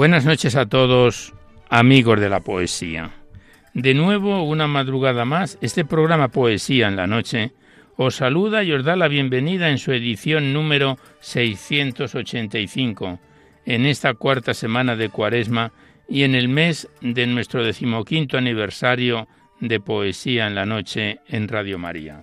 Buenas noches a todos, amigos de la poesía. De nuevo, una madrugada más, este programa Poesía en la Noche os saluda y os da la bienvenida en su edición número 685, en esta cuarta semana de Cuaresma y en el mes de nuestro decimoquinto aniversario de Poesía en la Noche en Radio María.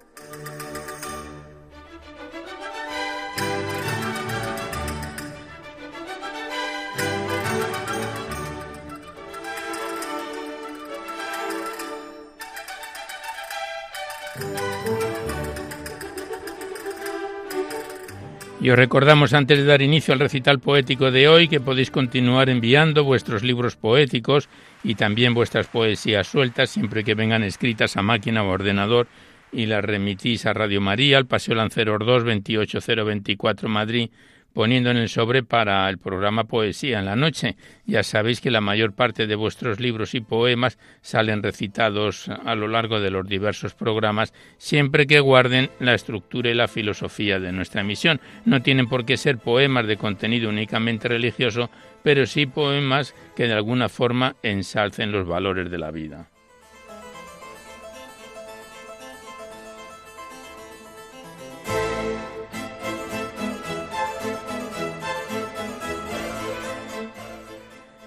Y os recordamos antes de dar inicio al recital poético de hoy que podéis continuar enviando vuestros libros poéticos y también vuestras poesías sueltas siempre que vengan escritas a máquina o ordenador y las remitís a Radio María, al Paseo Lanceros 2, 28024 Madrid poniendo en el sobre para el programa Poesía en la noche. Ya sabéis que la mayor parte de vuestros libros y poemas salen recitados a lo largo de los diversos programas, siempre que guarden la estructura y la filosofía de nuestra emisión. No tienen por qué ser poemas de contenido únicamente religioso, pero sí poemas que de alguna forma ensalcen los valores de la vida.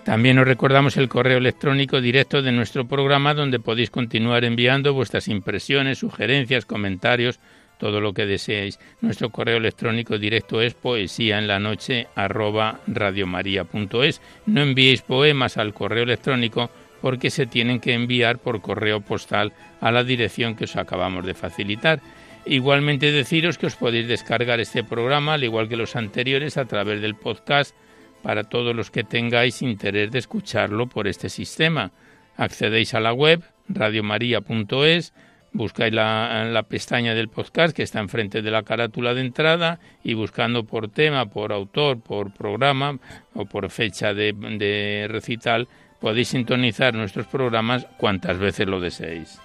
También os recordamos el correo electrónico directo de nuestro programa donde podéis continuar enviando vuestras impresiones, sugerencias, comentarios, todo lo que deseéis. Nuestro correo electrónico directo es poesía noche No enviéis poemas al correo electrónico porque se tienen que enviar por correo postal a la dirección que os acabamos de facilitar. Igualmente deciros que os podéis descargar este programa, al igual que los anteriores, a través del podcast para todos los que tengáis interés de escucharlo por este sistema. Accedéis a la web radiomaria.es, buscáis la, la, pestaña del podcast que está enfrente de la carátula de entrada y buscando por tema, por autor, por programa o por fecha de recital, podéis sintonizar nuestros programas cuantas veces lo deseéis.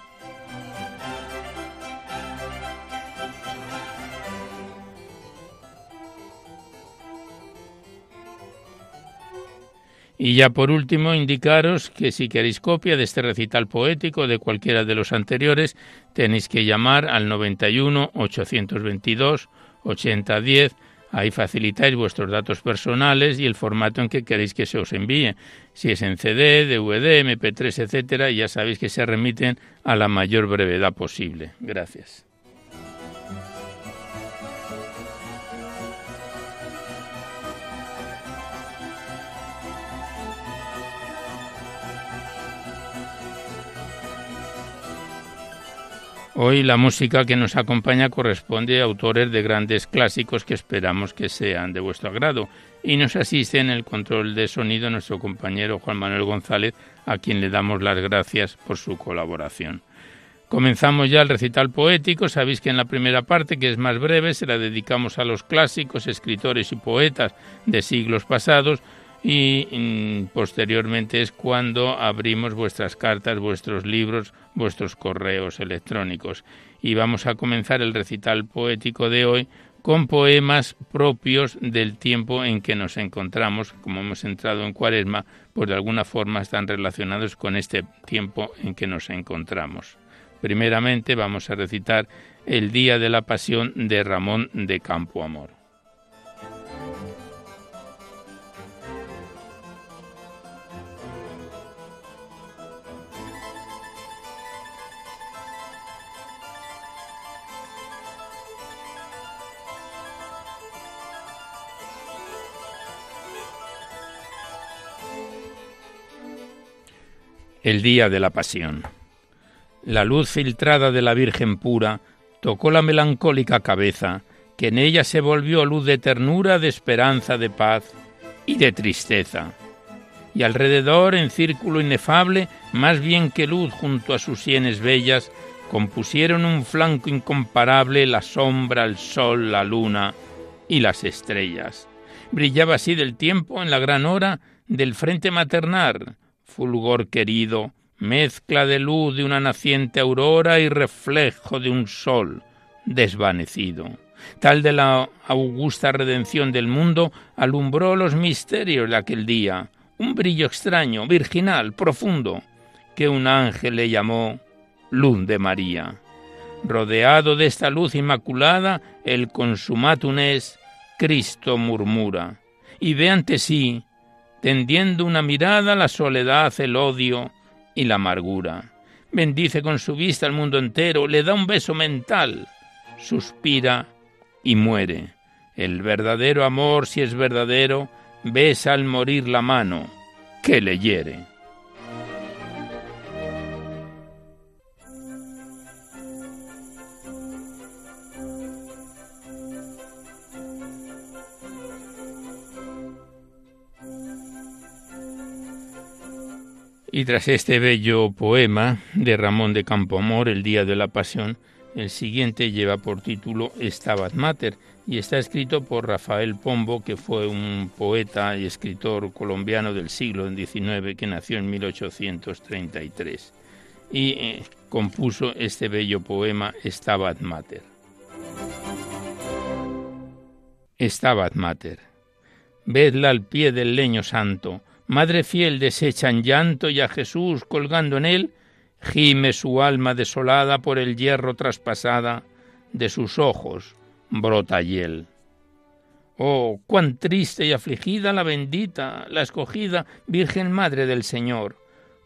Y ya por último, indicaros que si queréis copia de este recital poético de cualquiera de los anteriores, tenéis que llamar al 91 822 8010 Ahí facilitáis vuestros datos personales y el formato en que queréis que se os envíe. Si es en CD, DVD, MP3, etcétera, ya sabéis que se remiten a la mayor brevedad posible. Gracias. Hoy la música que nos acompaña corresponde a autores de grandes clásicos que esperamos que sean de vuestro agrado y nos asiste en el control de sonido nuestro compañero Juan Manuel González, a quien le damos las gracias por su colaboración. Comenzamos ya el recital poético. Sabéis que en la primera parte, que es más breve, se la dedicamos a los clásicos, escritores y poetas de siglos pasados, y mm, posteriormente es cuando abrimos vuestras cartas, vuestros libros, vuestros correos electrónicos. Y vamos a comenzar el recital poético de hoy con poemas propios del tiempo en que nos encontramos, como hemos entrado en Cuaresma, pues de alguna forma están relacionados con este tiempo en que nos encontramos. Primeramente vamos a recitar el Día de la Pasión de Ramón de Campo el día de la pasión. La luz filtrada de la Virgen pura tocó la melancólica cabeza, que en ella se volvió luz de ternura, de esperanza, de paz y de tristeza. Y alrededor, en círculo inefable, más bien que luz junto a sus sienes bellas, compusieron un flanco incomparable la sombra, el sol, la luna y las estrellas. Brillaba así del tiempo en la gran hora del frente maternal, fulgor querido, mezcla de luz de una naciente aurora y reflejo de un sol desvanecido. Tal de la augusta redención del mundo alumbró los misterios de aquel día, un brillo extraño, virginal, profundo, que un ángel le llamó luz de María. Rodeado de esta luz inmaculada, el consumatum es Cristo murmura, y ve ante sí tendiendo una mirada la soledad, el odio y la amargura. Bendice con su vista al mundo entero, le da un beso mental, suspira y muere. El verdadero amor, si es verdadero, besa al morir la mano que le hiere. Y tras este bello poema de Ramón de Campoamor, El Día de la Pasión, el siguiente lleva por título Stabat Mater y está escrito por Rafael Pombo, que fue un poeta y escritor colombiano del siglo XIX que nació en 1833 y eh, compuso este bello poema Stabat Mater. Stabat Mater. Vedla al pie del leño santo, Madre fiel desecha en llanto y a Jesús colgando en él, gime su alma desolada por el hierro traspasada, de sus ojos brota hiel. Oh, cuán triste y afligida la bendita, la escogida Virgen Madre del Señor,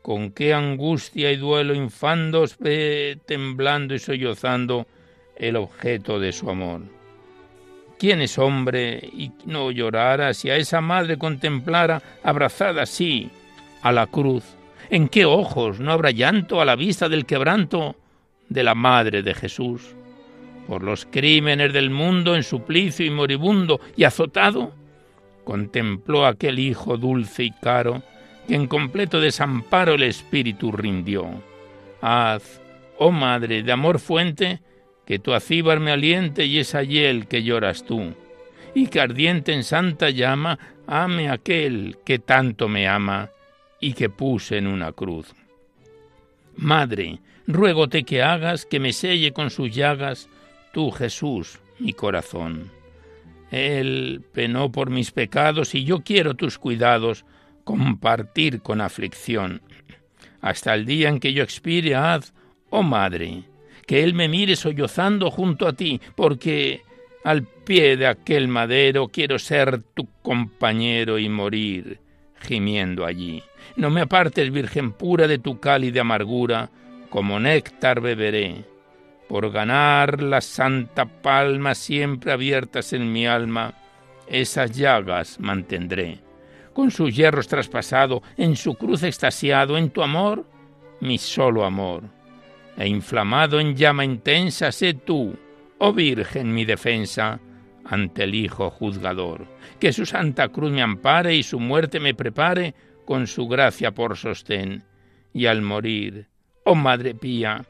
con qué angustia y duelo infandos ve temblando y sollozando el objeto de su amor. ¿Quién es hombre y no llorara si a esa madre contemplara abrazada así a la cruz? ¿En qué ojos no habrá llanto a la vista del quebranto de la madre de Jesús? Por los crímenes del mundo en suplicio y moribundo y azotado, contempló aquel hijo dulce y caro que en completo desamparo el espíritu rindió. Haz, oh madre de amor fuente, que tu acíbar me aliente y es allí que lloras tú, y que ardiente en santa llama ame aquel que tanto me ama y que puse en una cruz. Madre, ruégote que hagas que me selle con sus llagas tú, Jesús, mi corazón. Él penó por mis pecados y yo quiero tus cuidados compartir con aflicción. Hasta el día en que yo expire, haz, oh Madre, que Él me mire sollozando junto a ti, porque al pie de aquel madero quiero ser tu compañero y morir gimiendo allí. No me apartes, Virgen pura, de tu cálida amargura, como néctar beberé. Por ganar la santa palma siempre abiertas en mi alma, esas llagas mantendré. Con sus hierros traspasado, en su cruz extasiado, en tu amor, mi solo amor. E inflamado en llama intensa, sé tú, oh Virgen, mi defensa ante el Hijo juzgador. Que su santa cruz me ampare y su muerte me prepare con su gracia por sostén. Y al morir, oh Madre pía,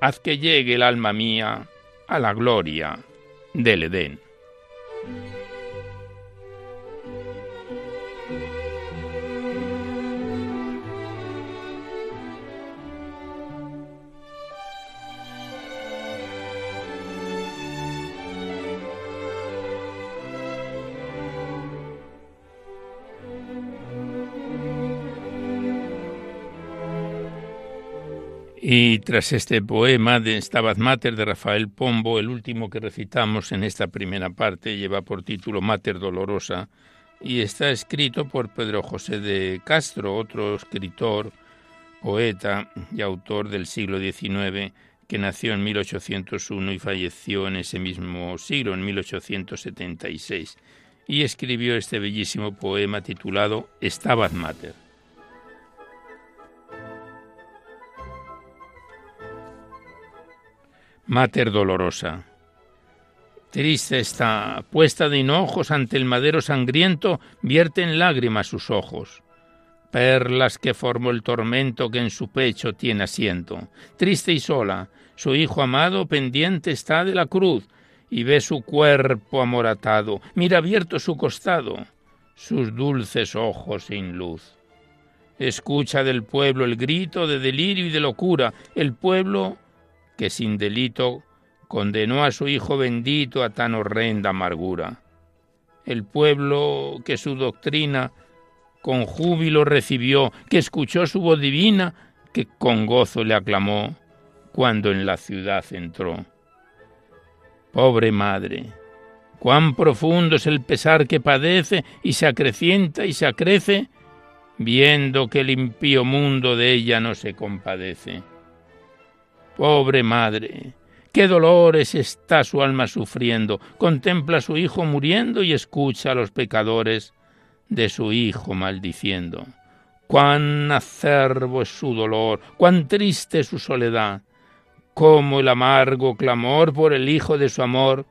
haz que llegue el alma mía a la gloria del Edén. Y tras este poema de Stabat Mater de Rafael Pombo, el último que recitamos en esta primera parte, lleva por título Mater Dolorosa y está escrito por Pedro José de Castro, otro escritor, poeta y autor del siglo XIX, que nació en 1801 y falleció en ese mismo siglo, en 1876, y escribió este bellísimo poema titulado Stabat Mater. Mater dolorosa. Triste está, puesta de hinojos ante el madero sangriento, vierten lágrimas sus ojos. Perlas que formó el tormento que en su pecho tiene asiento. Triste y sola, su hijo amado pendiente está de la cruz, y ve su cuerpo amoratado, mira abierto su costado, sus dulces ojos sin luz. Escucha del pueblo el grito de delirio y de locura, el pueblo que sin delito condenó a su Hijo bendito a tan horrenda amargura. El pueblo que su doctrina con júbilo recibió, que escuchó su voz divina, que con gozo le aclamó cuando en la ciudad entró. Pobre madre, cuán profundo es el pesar que padece y se acrecienta y se acrece, viendo que el impío mundo de ella no se compadece. Pobre madre, qué dolores está su alma sufriendo. Contempla a su hijo muriendo y escucha a los pecadores de su hijo maldiciendo. Cuán acerbo es su dolor, cuán triste es su soledad, cómo el amargo clamor por el hijo de su amor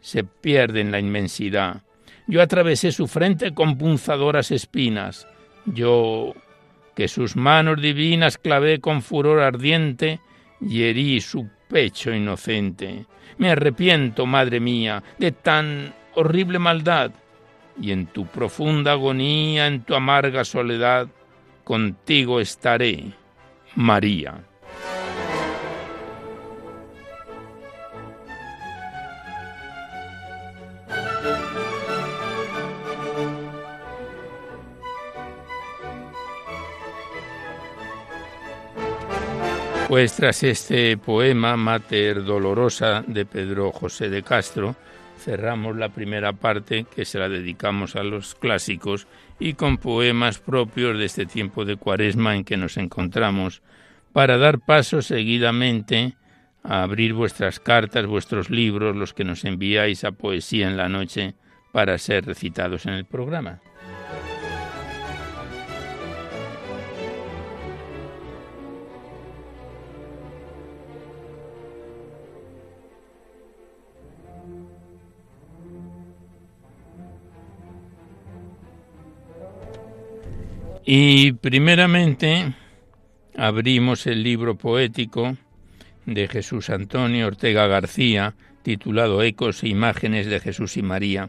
se pierde en la inmensidad. Yo atravesé su frente con punzadoras espinas, yo que sus manos divinas clavé con furor ardiente, y herí su pecho inocente. Me arrepiento, madre mía, de tan horrible maldad, y en tu profunda agonía, en tu amarga soledad, contigo estaré, María. Pues tras este poema Mater Dolorosa de Pedro José de Castro, cerramos la primera parte que se la dedicamos a los clásicos y con poemas propios de este tiempo de cuaresma en que nos encontramos, para dar paso seguidamente a abrir vuestras cartas, vuestros libros, los que nos enviáis a Poesía en la Noche, para ser recitados en el programa. Y primeramente abrimos el libro poético de Jesús Antonio Ortega García, titulado Ecos e Imágenes de Jesús y María,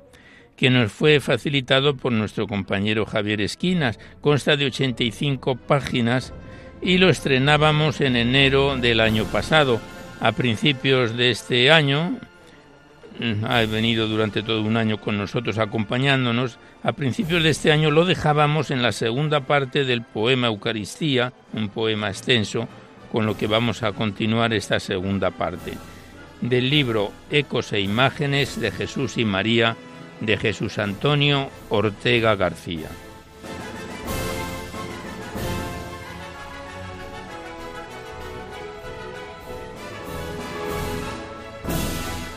que nos fue facilitado por nuestro compañero Javier Esquinas. Consta de 85 páginas y lo estrenábamos en enero del año pasado. A principios de este año, ha venido durante todo un año con nosotros acompañándonos. A principios de este año lo dejábamos en la segunda parte del poema Eucaristía, un poema extenso, con lo que vamos a continuar esta segunda parte. del libro Ecos e Imágenes de Jesús y María de Jesús Antonio Ortega García.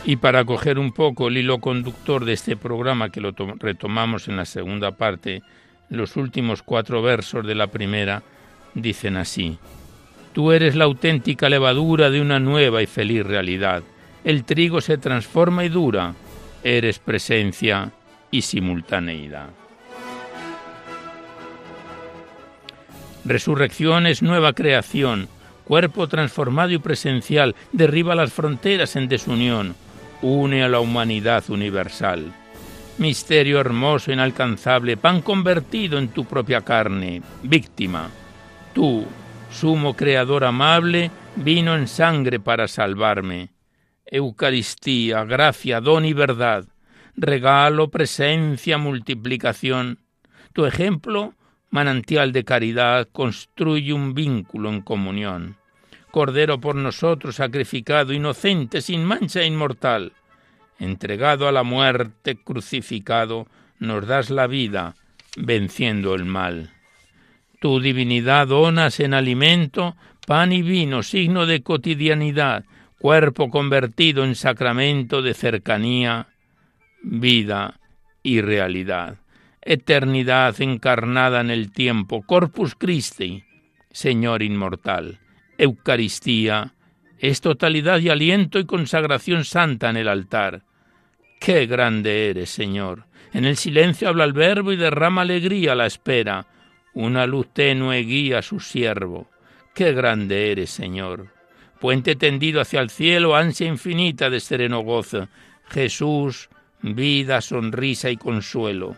Y para coger un poco el hilo conductor de este programa que lo retomamos en la segunda parte, los últimos cuatro versos de la primera dicen así. Tú eres la auténtica levadura de una nueva y feliz realidad. El trigo se transforma y dura. Eres presencia y simultaneidad. Resurrección es nueva creación, cuerpo transformado y presencial, derriba las fronteras en desunión, une a la humanidad universal. Misterio hermoso, inalcanzable, pan convertido en tu propia carne, víctima. Tú, sumo creador amable, vino en sangre para salvarme. Eucaristía, gracia, don y verdad, regalo, presencia, multiplicación. Tu ejemplo, manantial de caridad, construye un vínculo en comunión. Cordero por nosotros sacrificado, inocente, sin mancha e inmortal. Entregado a la muerte, crucificado, nos das la vida, venciendo el mal. Tu divinidad donas en alimento, pan y vino, signo de cotidianidad, cuerpo convertido en sacramento de cercanía, vida y realidad. Eternidad encarnada en el tiempo, Corpus Christi, Señor inmortal. Eucaristía es totalidad y aliento y consagración santa en el altar. Qué grande eres, Señor. En el silencio habla el verbo y derrama alegría a la espera. Una luz tenue guía a su siervo. Qué grande eres, Señor. Puente tendido hacia el cielo, ansia infinita de sereno gozo. Jesús, vida, sonrisa y consuelo.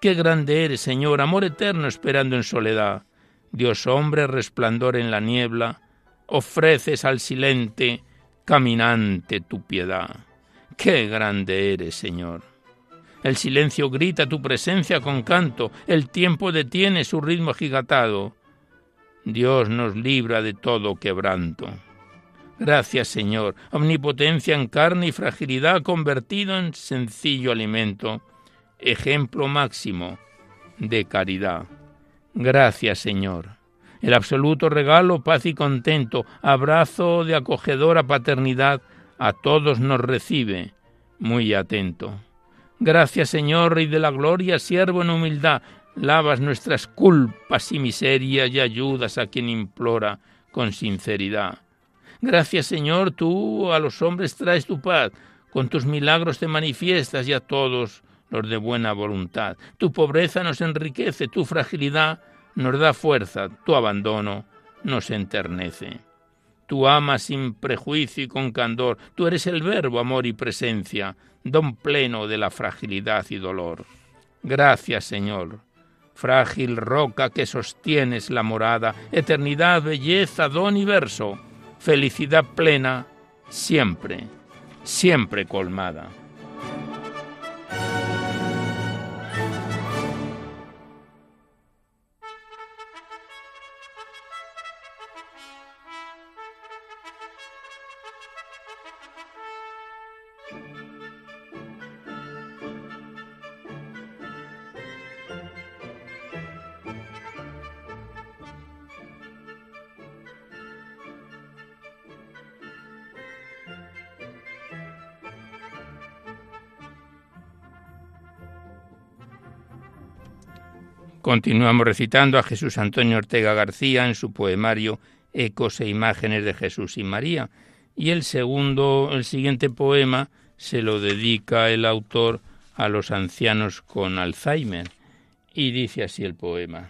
Qué grande eres, Señor, amor eterno esperando en soledad. Dios hombre, resplandor en la niebla, ofreces al silente caminante tu piedad. Qué grande eres, Señor. El silencio grita tu presencia con canto, el tiempo detiene su ritmo agigatado. Dios nos libra de todo quebranto. Gracias, Señor, omnipotencia en carne y fragilidad convertido en sencillo alimento, ejemplo máximo de caridad. Gracias, Señor el absoluto regalo, paz y contento, abrazo de acogedora paternidad, a todos nos recibe, muy atento. Gracias Señor, Rey de la Gloria, siervo en humildad, lavas nuestras culpas y miserias y ayudas a quien implora con sinceridad. Gracias Señor, tú a los hombres traes tu paz, con tus milagros te manifiestas y a todos los de buena voluntad. Tu pobreza nos enriquece, tu fragilidad nos da fuerza, tu abandono nos enternece. Tú amas sin prejuicio y con candor, tú eres el verbo, amor y presencia, don pleno de la fragilidad y dolor. Gracias, Señor, frágil roca que sostienes la morada, eternidad, belleza, don y verso, felicidad plena, siempre, siempre colmada. Continuamos recitando a Jesús Antonio Ortega García en su poemario Ecos e imágenes de Jesús y María. Y el segundo, el siguiente poema se lo dedica el autor a los ancianos con Alzheimer. Y dice así el poema.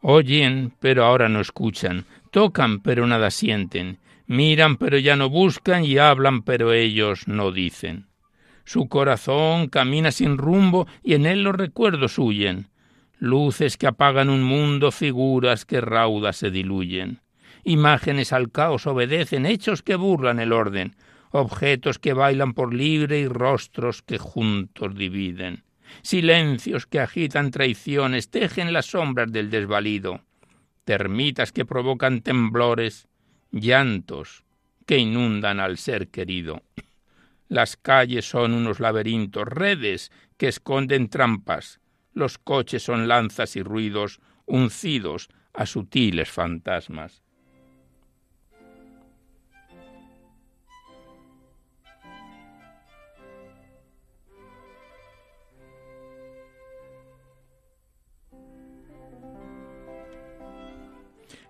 Oyen, pero ahora no escuchan Tocan pero nada sienten, miran pero ya no buscan y hablan pero ellos no dicen. Su corazón camina sin rumbo y en él los recuerdos huyen. Luces que apagan un mundo, figuras que raudas se diluyen. Imágenes al caos obedecen, hechos que burlan el orden, objetos que bailan por libre y rostros que juntos dividen. Silencios que agitan traiciones, tejen las sombras del desvalido. Termitas que provocan temblores, llantos que inundan al ser querido. Las calles son unos laberintos, redes que esconden trampas. Los coches son lanzas y ruidos uncidos a sutiles fantasmas.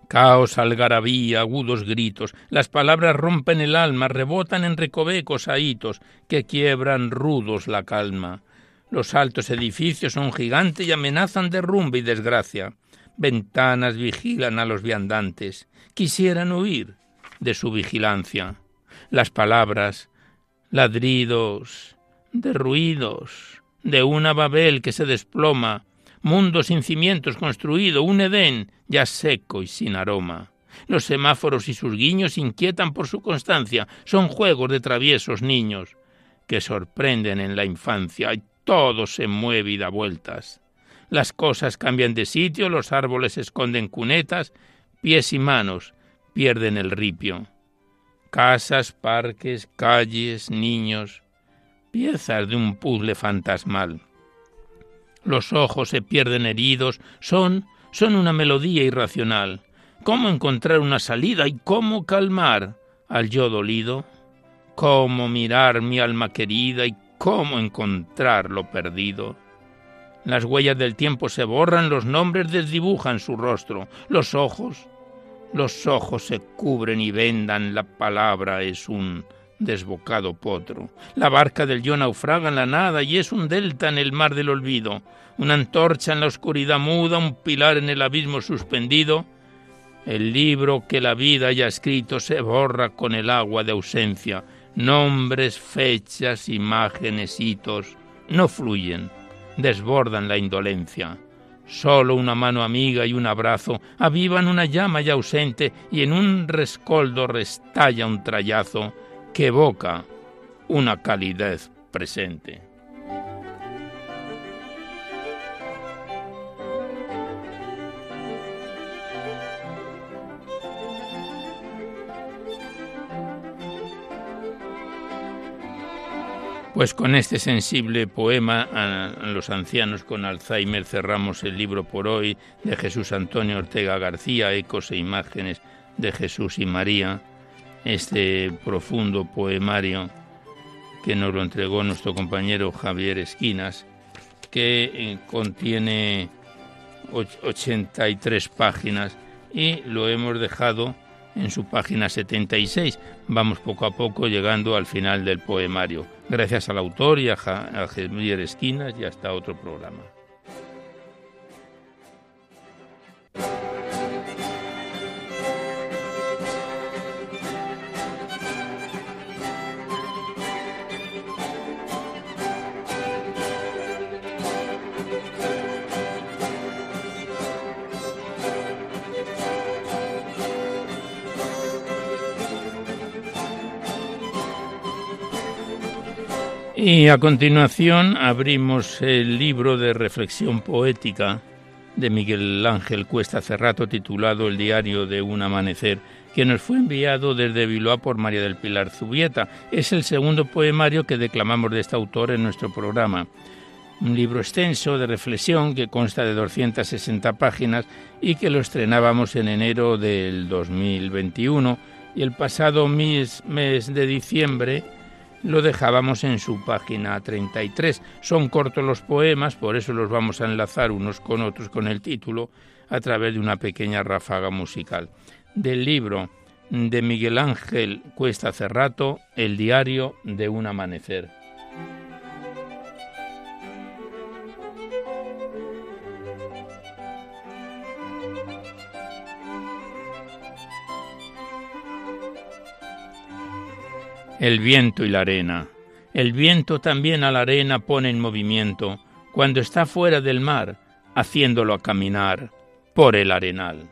Caos, algarabía, agudos gritos, las palabras rompen el alma, rebotan en recovecos ahitos que quiebran rudos la calma. Los altos edificios son gigantes y amenazan derrumbe y desgracia. Ventanas vigilan a los viandantes. Quisieran huir de su vigilancia. Las palabras, ladridos, de ruidos, de una Babel que se desploma, mundo sin cimientos construido, un Edén ya seco y sin aroma. Los semáforos y sus guiños inquietan por su constancia, son juegos de traviesos niños que sorprenden en la infancia y todo se mueve y da vueltas. Las cosas cambian de sitio, los árboles esconden cunetas, pies y manos pierden el ripio. Casas, parques, calles, niños, piezas de un puzzle fantasmal los ojos se pierden heridos, son, son una melodía irracional. ¿Cómo encontrar una salida y cómo calmar al yo dolido? ¿Cómo mirar mi alma querida y cómo encontrar lo perdido? Las huellas del tiempo se borran, los nombres desdibujan su rostro, los ojos, los ojos se cubren y vendan, la palabra es un desbocado potro. La barca del yo naufraga en la nada y es un delta en el mar del olvido, una antorcha en la oscuridad muda, un pilar en el abismo suspendido. El libro que la vida haya escrito se borra con el agua de ausencia. Nombres, fechas, imágenes, hitos no fluyen, desbordan la indolencia. Solo una mano amiga y un abrazo avivan una llama ya ausente y en un rescoldo restalla un trayazo que evoca una calidez presente. Pues con este sensible poema a los ancianos con Alzheimer cerramos el libro por hoy de Jesús Antonio Ortega García, Ecos e Imágenes de Jesús y María, este profundo poemario que nos lo entregó nuestro compañero Javier Esquinas, que eh, contiene 83 páginas y lo hemos dejado en su página 76. Vamos poco a poco llegando al final del poemario. Gracias al autor y a Javier Esquinas y hasta otro programa. Y a continuación abrimos el libro de reflexión poética de Miguel Ángel Cuesta Cerrato titulado El diario de un amanecer, que nos fue enviado desde Bilbao por María del Pilar Zubieta. Es el segundo poemario que declamamos de este autor en nuestro programa. Un libro extenso de reflexión que consta de 260 páginas y que lo estrenábamos en enero del 2021 y el pasado mes, mes de diciembre lo dejábamos en su página 33. Son cortos los poemas, por eso los vamos a enlazar unos con otros con el título a través de una pequeña ráfaga musical. Del libro de Miguel Ángel Cuesta Cerrato, El diario de un amanecer. El viento y la arena. El viento también a la arena pone en movimiento cuando está fuera del mar, haciéndolo a caminar por el arenal.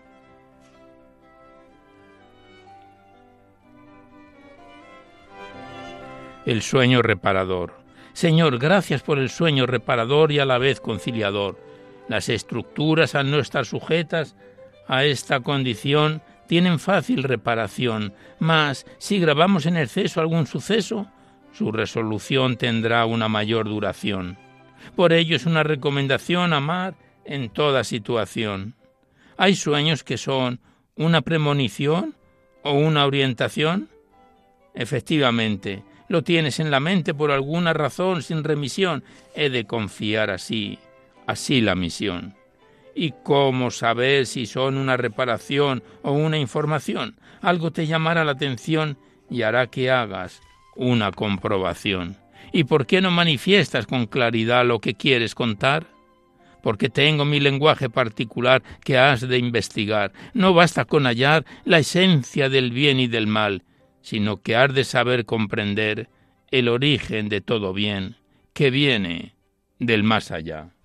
El sueño reparador. Señor, gracias por el sueño reparador y a la vez conciliador. Las estructuras, al no estar sujetas a esta condición, tienen fácil reparación, mas si grabamos en exceso algún suceso, su resolución tendrá una mayor duración. Por ello es una recomendación amar en toda situación. Hay sueños que son una premonición o una orientación. Efectivamente, lo tienes en la mente por alguna razón sin remisión. He de confiar así, así la misión. ¿Y cómo saber si son una reparación o una información? Algo te llamará la atención y hará que hagas una comprobación. ¿Y por qué no manifiestas con claridad lo que quieres contar? Porque tengo mi lenguaje particular que has de investigar. No basta con hallar la esencia del bien y del mal, sino que has de saber comprender el origen de todo bien, que viene del más allá.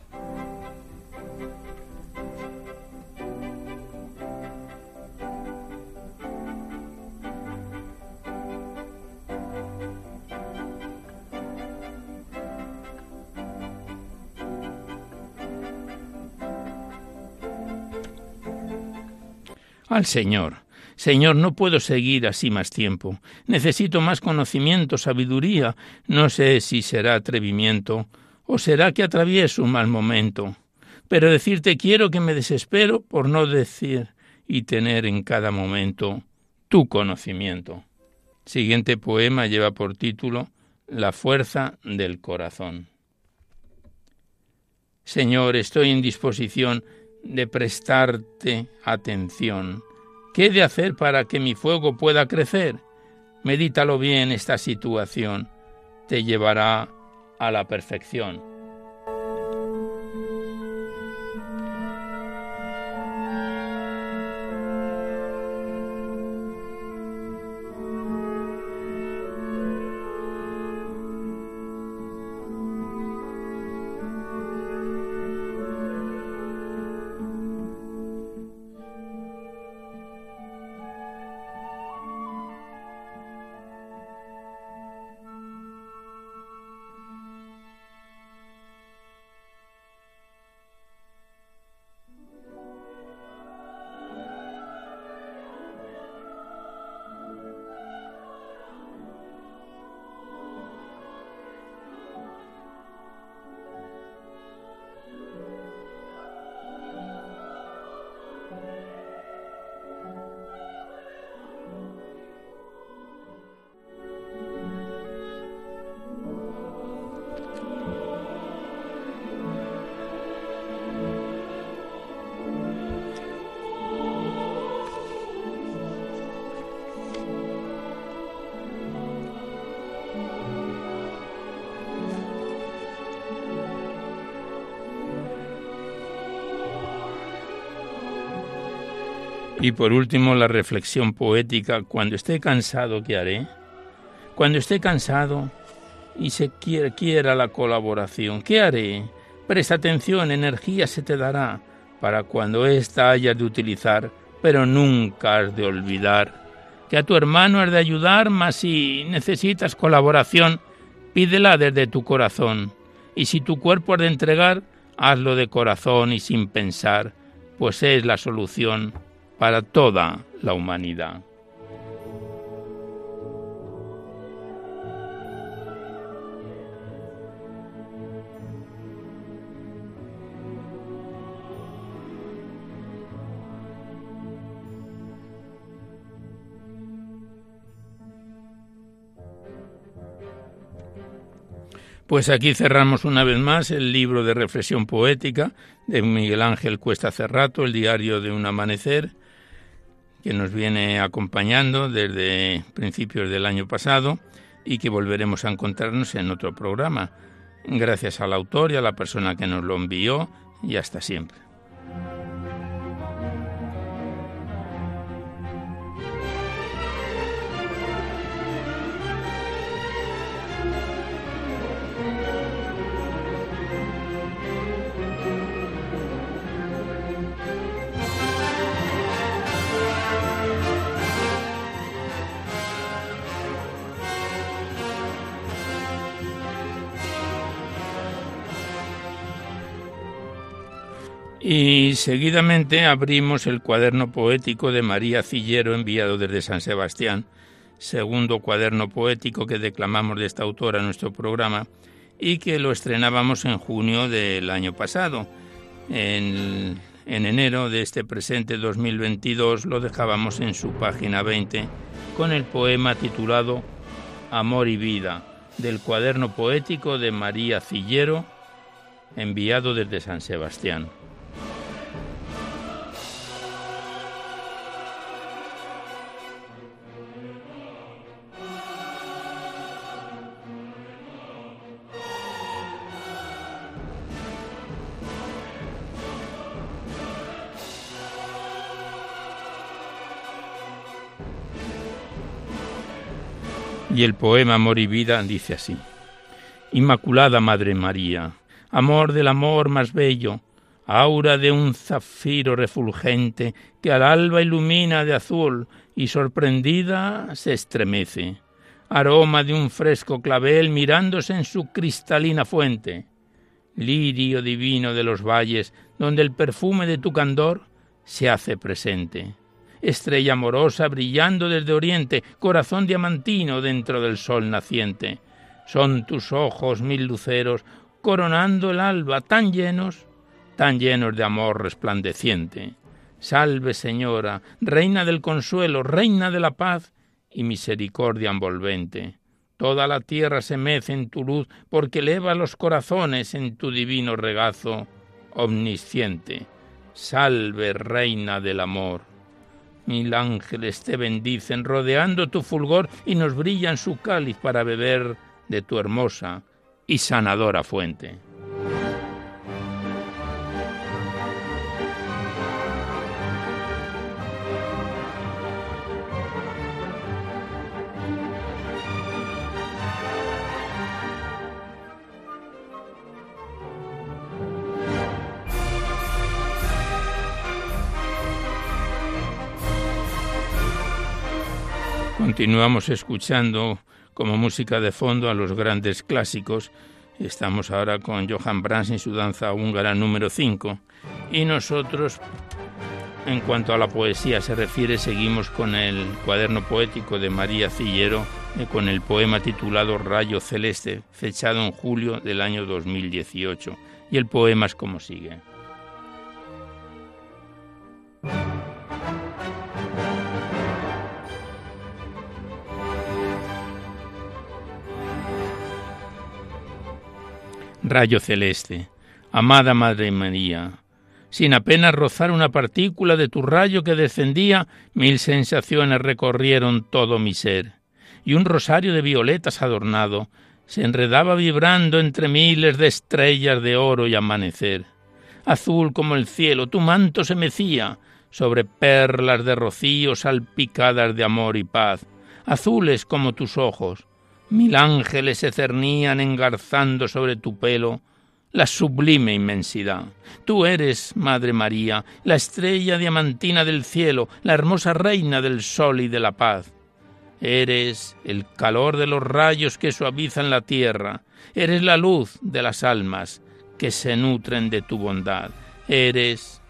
Al Señor. Señor, no puedo seguir así más tiempo. Necesito más conocimiento, sabiduría. No sé si será atrevimiento o será que atravieso un mal momento. Pero decirte quiero que me desespero por no decir y tener en cada momento tu conocimiento. Siguiente poema lleva por título La fuerza del corazón. Señor, estoy en disposición de prestarte atención. ¿Qué he de hacer para que mi fuego pueda crecer? Medítalo bien esta situación. Te llevará a la perfección. Y por último, la reflexión poética, cuando esté cansado, ¿qué haré? Cuando esté cansado y se quiera, la colaboración, ¿qué haré? Presta atención, energía se te dará para cuando ésta hayas de utilizar, pero nunca has de olvidar que a tu hermano has de ayudar, mas si necesitas colaboración, pídela desde tu corazón. Y si tu cuerpo has de entregar, hazlo de corazón y sin pensar, pues es la solución para toda la humanidad. Pues aquí cerramos una vez más el libro de reflexión poética de Miguel Ángel Cuesta Cerrato, el diario de un amanecer, que nos viene acompañando desde principios del año pasado y que volveremos a encontrarnos en otro programa. Gracias al autor y a la persona que nos lo envió y hasta siempre. Y seguidamente abrimos el cuaderno poético de María Cillero enviado desde San Sebastián, segundo cuaderno poético que declamamos de esta autora en nuestro programa y que lo estrenábamos en junio del año pasado. En, en enero de este presente 2022 lo dejábamos en su página 20 con el poema titulado Amor y Vida del cuaderno poético de María Cillero enviado desde San Sebastián. Y el poema Amor y Vida dice así. Inmaculada Madre María, amor del amor más bello, aura de un zafiro refulgente que al alba ilumina de azul y sorprendida se estremece, aroma de un fresco clavel mirándose en su cristalina fuente, lirio divino de los valles donde el perfume de tu candor se hace presente estrella amorosa brillando desde oriente, corazón diamantino dentro del sol naciente. Son tus ojos mil luceros coronando el alba tan llenos, tan llenos de amor resplandeciente. Salve, Señora, Reina del consuelo, Reina de la paz y misericordia envolvente. Toda la tierra se mece en tu luz, porque eleva los corazones en tu divino regazo omnisciente. Salve, Reina del amor. Mil ángeles te bendicen, rodeando tu fulgor y nos brillan su cáliz para beber de tu hermosa y sanadora fuente. Continuamos escuchando como música de fondo a los grandes clásicos. Estamos ahora con Johann Brahms en su danza húngara número 5. Y nosotros, en cuanto a la poesía se refiere, seguimos con el cuaderno poético de María Cillero, eh, con el poema titulado Rayo Celeste, fechado en julio del año 2018. Y el poema es como sigue. Rayo celeste, amada Madre María, sin apenas rozar una partícula de tu rayo que descendía, mil sensaciones recorrieron todo mi ser, y un rosario de violetas adornado se enredaba vibrando entre miles de estrellas de oro y amanecer. Azul como el cielo, tu manto se mecía sobre perlas de rocío salpicadas de amor y paz, azules como tus ojos, Mil ángeles se cernían engarzando sobre tu pelo la sublime inmensidad. Tú eres, Madre María, la estrella diamantina del cielo, la hermosa reina del sol y de la paz. Eres el calor de los rayos que suavizan la tierra, eres la luz de las almas que se nutren de tu bondad. Eres,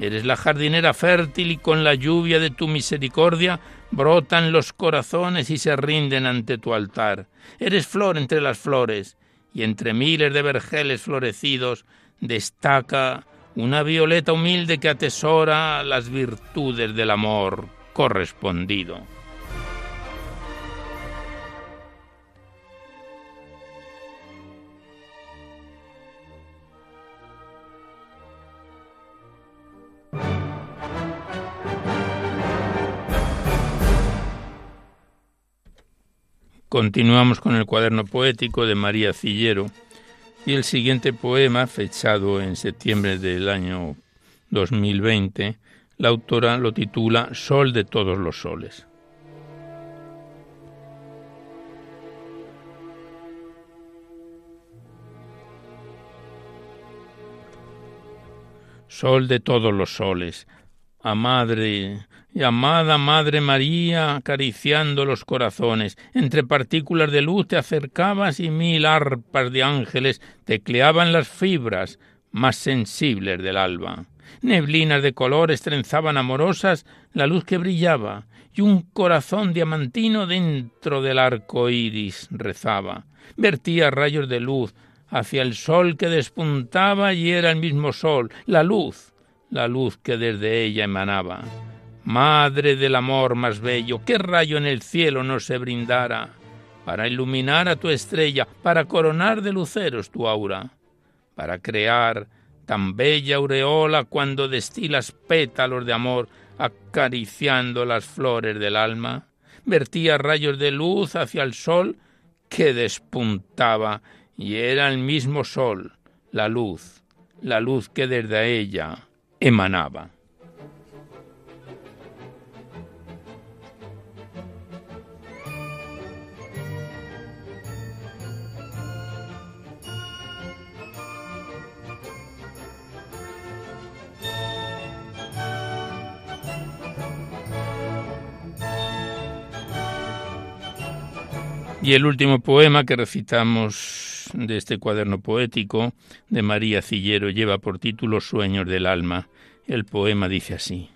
eres la jardinera fértil y con la lluvia de tu misericordia brotan los corazones y se rinden ante tu altar. Eres flor entre las flores, y entre miles de vergeles florecidos destaca una violeta humilde que atesora las virtudes del amor correspondido. Continuamos con el cuaderno poético de María Cillero y el siguiente poema, fechado en septiembre del año 2020, la autora lo titula Sol de todos los soles. Sol de todos los soles, a madre y amada Madre María, acariciando los corazones, entre partículas de luz te acercabas y mil arpas de ángeles tecleaban las fibras más sensibles del alba. Neblinas de colores trenzaban amorosas la luz que brillaba, y un corazón diamantino dentro del arco iris rezaba. Vertía rayos de luz hacia el sol que despuntaba y era el mismo sol, la luz, la luz que desde ella emanaba. Madre del amor más bello, qué rayo en el cielo no se brindara para iluminar a tu estrella, para coronar de luceros tu aura, para crear tan bella aureola cuando destilas pétalos de amor acariciando las flores del alma, vertía rayos de luz hacia el sol que despuntaba y era el mismo sol, la luz, la luz que desde ella emanaba. Y el último poema que recitamos de este cuaderno poético de María Cillero lleva por título Sueños del alma. El poema dice así.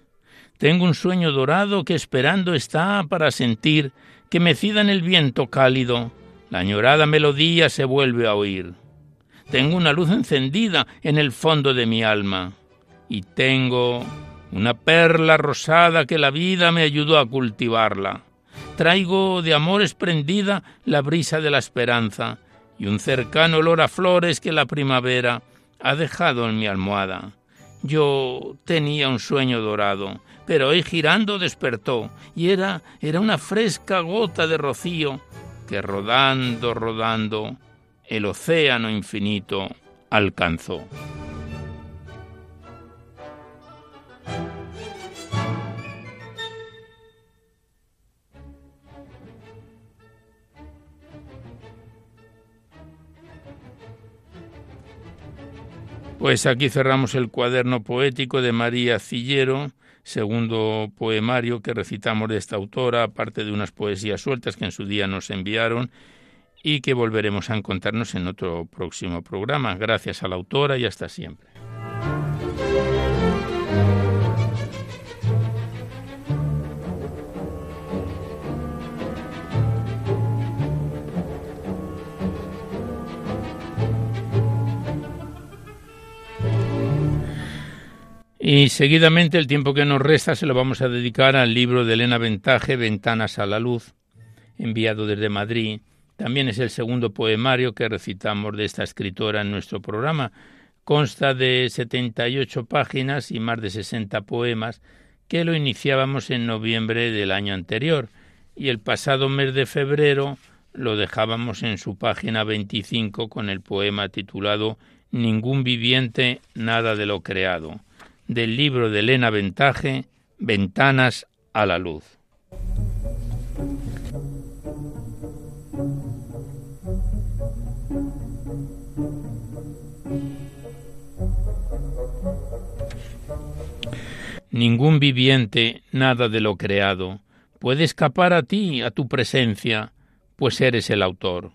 Tengo un sueño dorado que esperando está para sentir que mecida en el viento cálido, la añorada melodía se vuelve a oír. Tengo una luz encendida en el fondo de mi alma y tengo una perla rosada que la vida me ayudó a cultivarla. Traigo de amores prendida la brisa de la esperanza y un cercano olor a flores que la primavera ha dejado en mi almohada. Yo tenía un sueño dorado, pero hoy girando despertó y era era una fresca gota de rocío que rodando, rodando el océano infinito alcanzó. Pues aquí cerramos el cuaderno poético de María Cillero, segundo poemario que recitamos de esta autora, aparte de unas poesías sueltas que en su día nos enviaron y que volveremos a encontrarnos en otro próximo programa. Gracias a la autora y hasta siempre. Y seguidamente el tiempo que nos resta se lo vamos a dedicar al libro de Elena Ventaje, Ventanas a la Luz, enviado desde Madrid. También es el segundo poemario que recitamos de esta escritora en nuestro programa. Consta de 78 páginas y más de 60 poemas que lo iniciábamos en noviembre del año anterior y el pasado mes de febrero lo dejábamos en su página 25 con el poema titulado Ningún viviente, nada de lo creado del libro de Elena Ventaje, Ventanas a la Luz. Ningún viviente, nada de lo creado, puede escapar a ti, a tu presencia, pues eres el autor.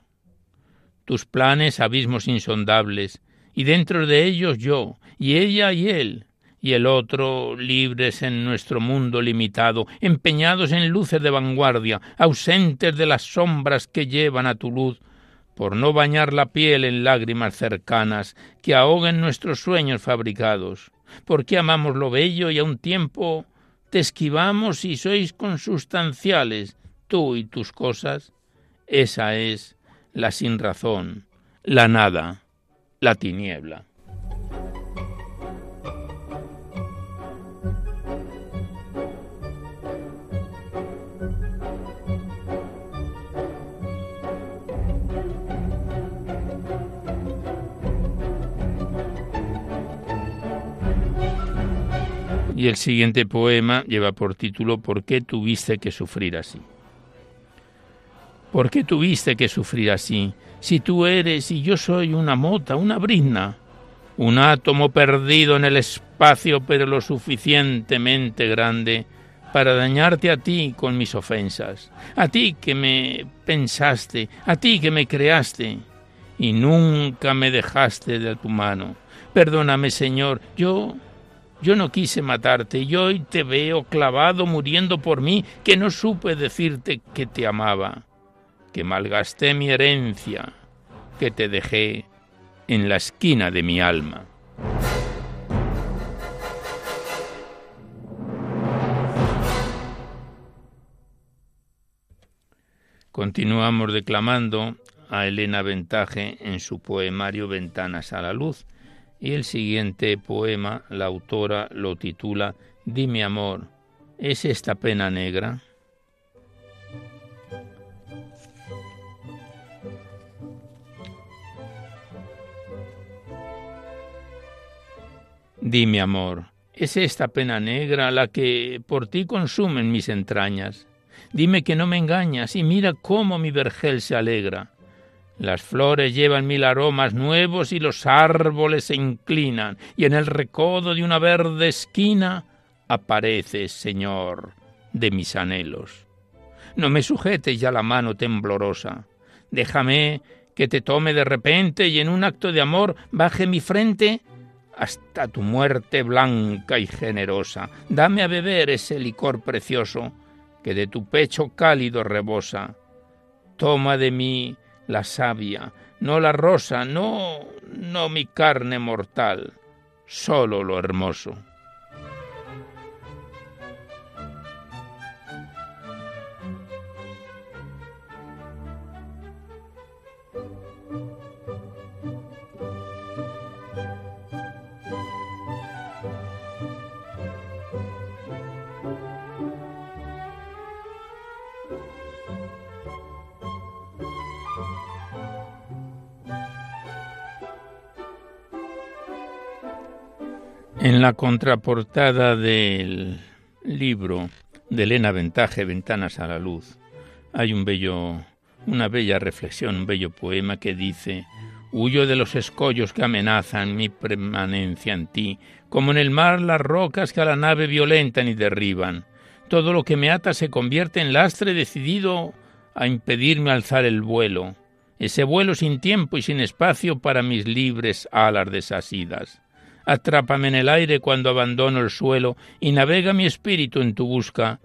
Tus planes abismos insondables, y dentro de ellos yo, y ella y él, y el otro libres en nuestro mundo limitado, empeñados en luces de vanguardia, ausentes de las sombras que llevan a tu luz, por no bañar la piel en lágrimas cercanas que ahoguen nuestros sueños fabricados, porque amamos lo bello y a un tiempo te esquivamos y sois consustanciales, tú y tus cosas, esa es la sin razón, la nada, la tiniebla. Y el siguiente poema lleva por título ¿Por qué tuviste que sufrir así? ¿Por qué tuviste que sufrir así? Si tú eres y yo soy una mota, una brizna, un átomo perdido en el espacio pero lo suficientemente grande para dañarte a ti con mis ofensas, a ti que me pensaste, a ti que me creaste y nunca me dejaste de tu mano Perdóname, Señor, yo yo no quise matarte y hoy te veo clavado muriendo por mí, que no supe decirte que te amaba, que malgasté mi herencia, que te dejé en la esquina de mi alma. Continuamos declamando a Elena Ventaje en su poemario Ventanas a la Luz y el siguiente poema la autora lo titula Dime amor, ¿es esta pena negra? Dime amor, ¿es esta pena negra la que por ti consumen mis entrañas? Dime que no me engañas y mira cómo mi vergel se alegra. Las flores llevan mil aromas nuevos y los árboles se inclinan, y en el recodo de una verde esquina apareces, Señor, de mis anhelos. No me sujetes ya la mano temblorosa. Déjame que te tome de repente y en un acto de amor baje mi frente hasta tu muerte blanca y generosa. Dame a beber ese licor precioso que de tu pecho cálido rebosa. Toma de mí la savia, no la rosa, no, no mi carne mortal, solo lo hermoso. En la contraportada del libro de Elena Ventaje, Ventanas a la Luz, hay un bello, una bella reflexión, un bello poema que dice Huyo de los escollos que amenazan mi permanencia en ti, como en el mar las rocas que a la nave violentan y derriban. Todo lo que me ata se convierte en lastre decidido a impedirme alzar el vuelo, ese vuelo sin tiempo y sin espacio para mis libres alas desasidas. Atrápame en el aire cuando abandono el suelo y navega mi espíritu en tu busca,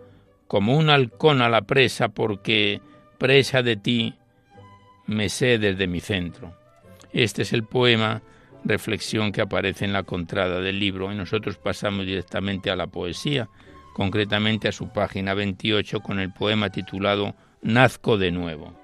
como un halcón a la presa, porque presa de ti me sé desde mi centro. Este es el poema, reflexión que aparece en la contrada del libro y nosotros pasamos directamente a la poesía, concretamente a su página 28 con el poema titulado Nazco de nuevo.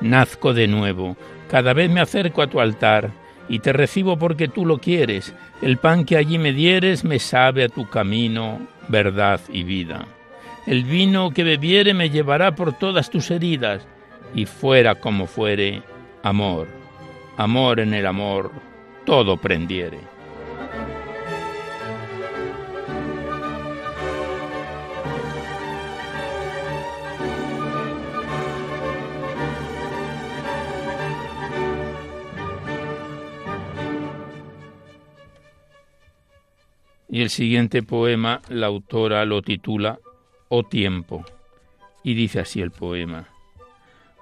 Nazco de nuevo, cada vez me acerco a tu altar, y te recibo porque tú lo quieres, el pan que allí me dieres me sabe a tu camino, verdad y vida. El vino que bebiere me llevará por todas tus heridas, y fuera como fuere, amor, amor en el amor, todo prendiere. El siguiente poema la autora lo titula O tiempo. Y dice así el poema.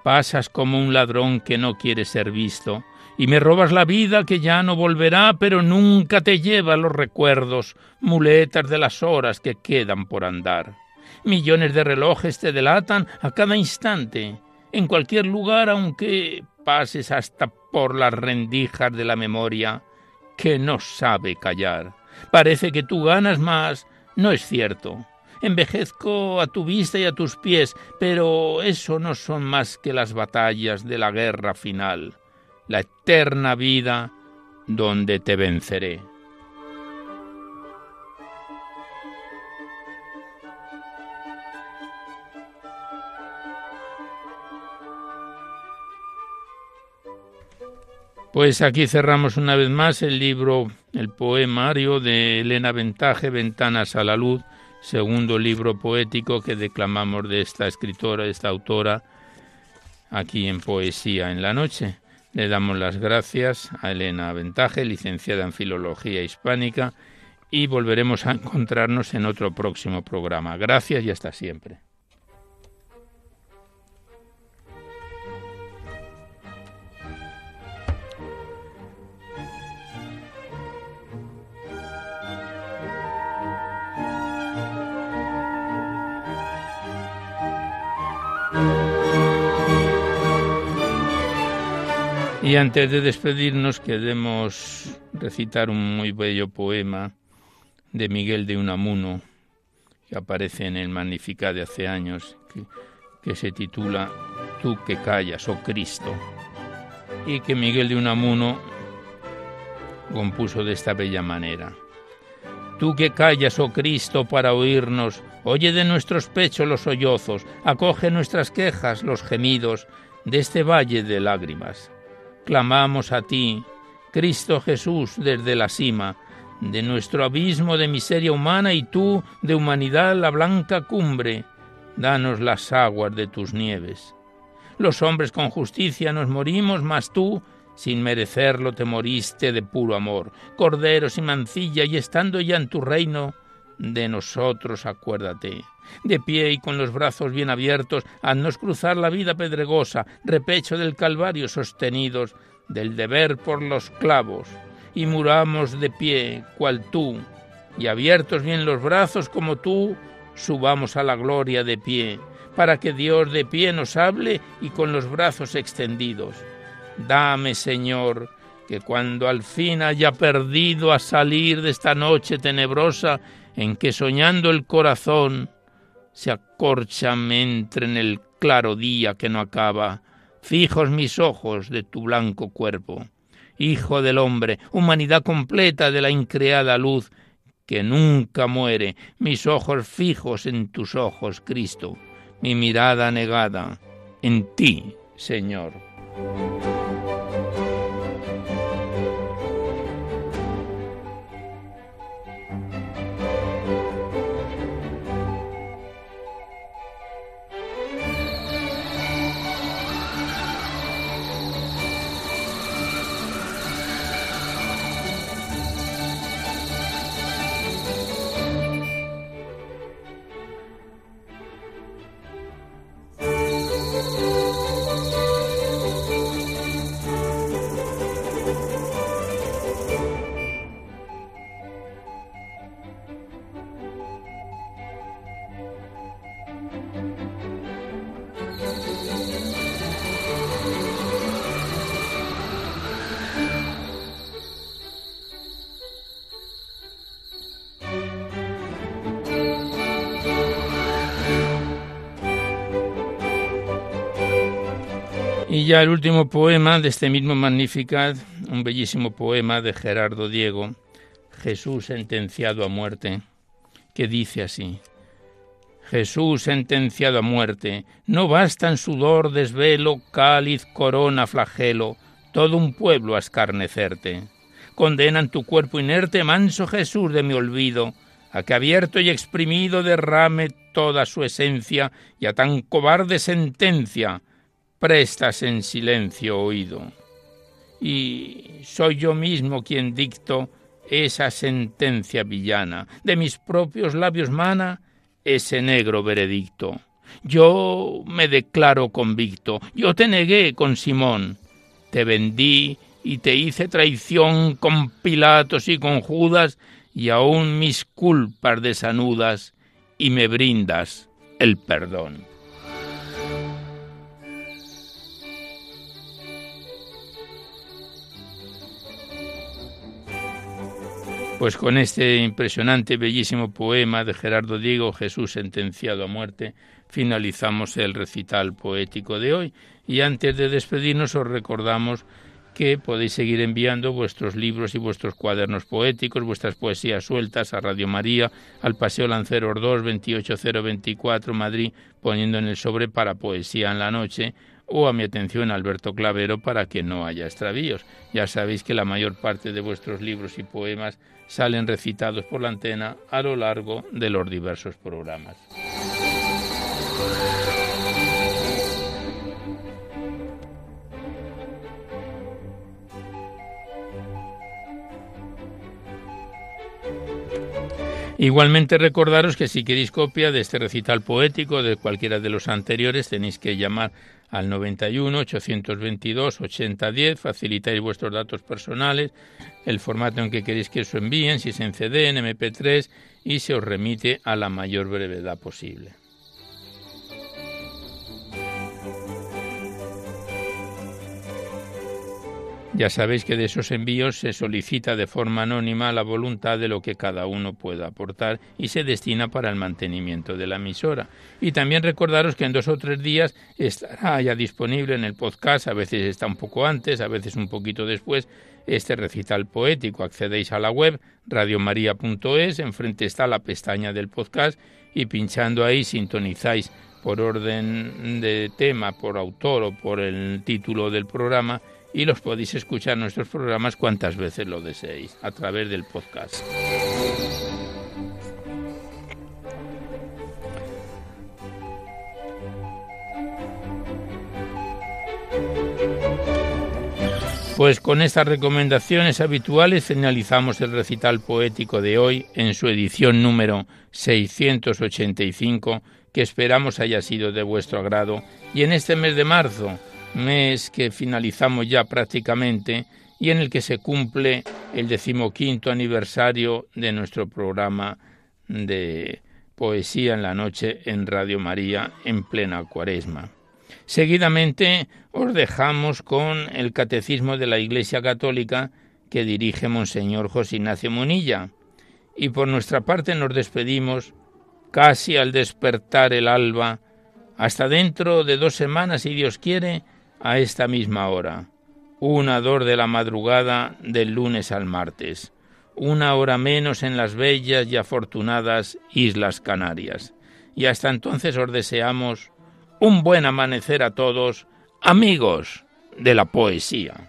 Pasas como un ladrón que no quiere ser visto, y me robas la vida que ya no volverá, pero nunca te lleva los recuerdos, muletas de las horas que quedan por andar. Millones de relojes te delatan a cada instante, en cualquier lugar, aunque pases hasta por las rendijas de la memoria, que no sabe callar. Parece que tú ganas más. No es cierto. Envejezco a tu vista y a tus pies, pero eso no son más que las batallas de la guerra final, la eterna vida donde te venceré. Pues aquí cerramos una vez más el libro el poemario de Elena Ventaje, Ventanas a la Luz, segundo libro poético que declamamos de esta escritora, esta autora, aquí en Poesía en la Noche. Le damos las gracias a Elena Ventaje, licenciada en Filología Hispánica, y volveremos a encontrarnos en otro próximo programa. Gracias y hasta siempre. Y antes de despedirnos queremos recitar un muy bello poema de Miguel de Unamuno que aparece en el Magnificat de hace años, que, se titula Tú que callas, oh Cristo, y que Miguel de Unamuno compuso de esta bella manera. Tú que callas, oh Cristo, para oírnos, oye de nuestros pechos los sollozos, acoge nuestras quejas, los gemidos de este valle de lágrimas clamamos a ti, Cristo Jesús, desde la cima de nuestro abismo de miseria humana y tú de humanidad la blanca cumbre, danos las aguas de tus nieves. Los hombres con justicia nos morimos, mas tú, sin merecerlo, te moriste de puro amor, cordero sin mancilla, y estando ya en tu reino, de nosotros acuérdate. De pie y con los brazos bien abiertos, haznos cruzar la vida pedregosa, repecho del Calvario sostenidos del deber por los clavos, y muramos de pie, cual tú, y abiertos bien los brazos como tú, subamos a la gloria de pie, para que Dios de pie nos hable y con los brazos extendidos. Dame, Señor, que cuando al fin haya perdido a salir de esta noche tenebrosa en que soñando el corazón se acorcha me entre en el claro día que no acaba, fijos mis ojos de tu blanco cuerpo. Hijo del hombre, humanidad completa de la increada luz, que nunca muere, mis ojos fijos en tus ojos, Cristo, mi mirada negada en ti, Señor. Y ya el último poema de este mismo Magnificat, un bellísimo poema de Gerardo Diego, Jesús sentenciado a muerte, que dice así. Jesús sentenciado a muerte, no bastan sudor, desvelo, cáliz, corona, flagelo, todo un pueblo a escarnecerte. Condenan tu cuerpo inerte, manso Jesús de mi olvido, a que abierto y exprimido derrame toda su esencia y a tan cobarde sentencia prestas en silencio oído. Y soy yo mismo quien dicto esa sentencia villana. De mis propios labios mana ese negro veredicto. Yo me declaro convicto, yo te negué con Simón, te vendí y te hice traición con Pilatos y con Judas, y aún mis culpas desanudas, y me brindas el perdón. Pues con este impresionante, bellísimo poema de Gerardo Diego, Jesús sentenciado a muerte, finalizamos el recital poético de hoy. Y antes de despedirnos os recordamos que podéis seguir enviando vuestros libros y vuestros cuadernos poéticos, vuestras poesías sueltas a Radio María, al Paseo Lanceros 2, 28024, Madrid, poniendo en el sobre para Poesía en la Noche, o a mi atención Alberto Clavero para que no haya extravíos. Ya sabéis que la mayor parte de vuestros libros y poemas salen recitados por la antena a lo largo de los diversos programas. Igualmente recordaros que si queréis copia de este recital poético de cualquiera de los anteriores tenéis que llamar al 91 822 8010, facilitáis vuestros datos personales, el formato en que queréis que os envíen, si es en CD, en MP3 y se os remite a la mayor brevedad posible. Ya sabéis que de esos envíos se solicita de forma anónima la voluntad de lo que cada uno pueda aportar y se destina para el mantenimiento de la emisora. Y también recordaros que en dos o tres días estará ya disponible en el podcast, a veces está un poco antes, a veces un poquito después, este recital poético. Accedéis a la web radiomaria.es, enfrente está la pestaña del podcast y pinchando ahí sintonizáis por orden de tema, por autor o por el título del programa y los podéis escuchar nuestros programas cuantas veces lo deseéis a través del podcast. Pues con estas recomendaciones habituales finalizamos el recital poético de hoy en su edición número 685 que esperamos haya sido de vuestro agrado y en este mes de marzo mes que finalizamos ya prácticamente y en el que se cumple el decimoquinto aniversario de nuestro programa de Poesía en la Noche en Radio María en plena cuaresma. Seguidamente os dejamos con el Catecismo de la Iglesia Católica que dirige Monseñor José Ignacio Munilla. Y por nuestra parte nos despedimos casi al despertar el alba, hasta dentro de dos semanas, si Dios quiere, a esta misma hora, una dor de la madrugada del lunes al martes, una hora menos en las bellas y afortunadas Islas Canarias. Y hasta entonces os deseamos un buen amanecer a todos, amigos de la poesía.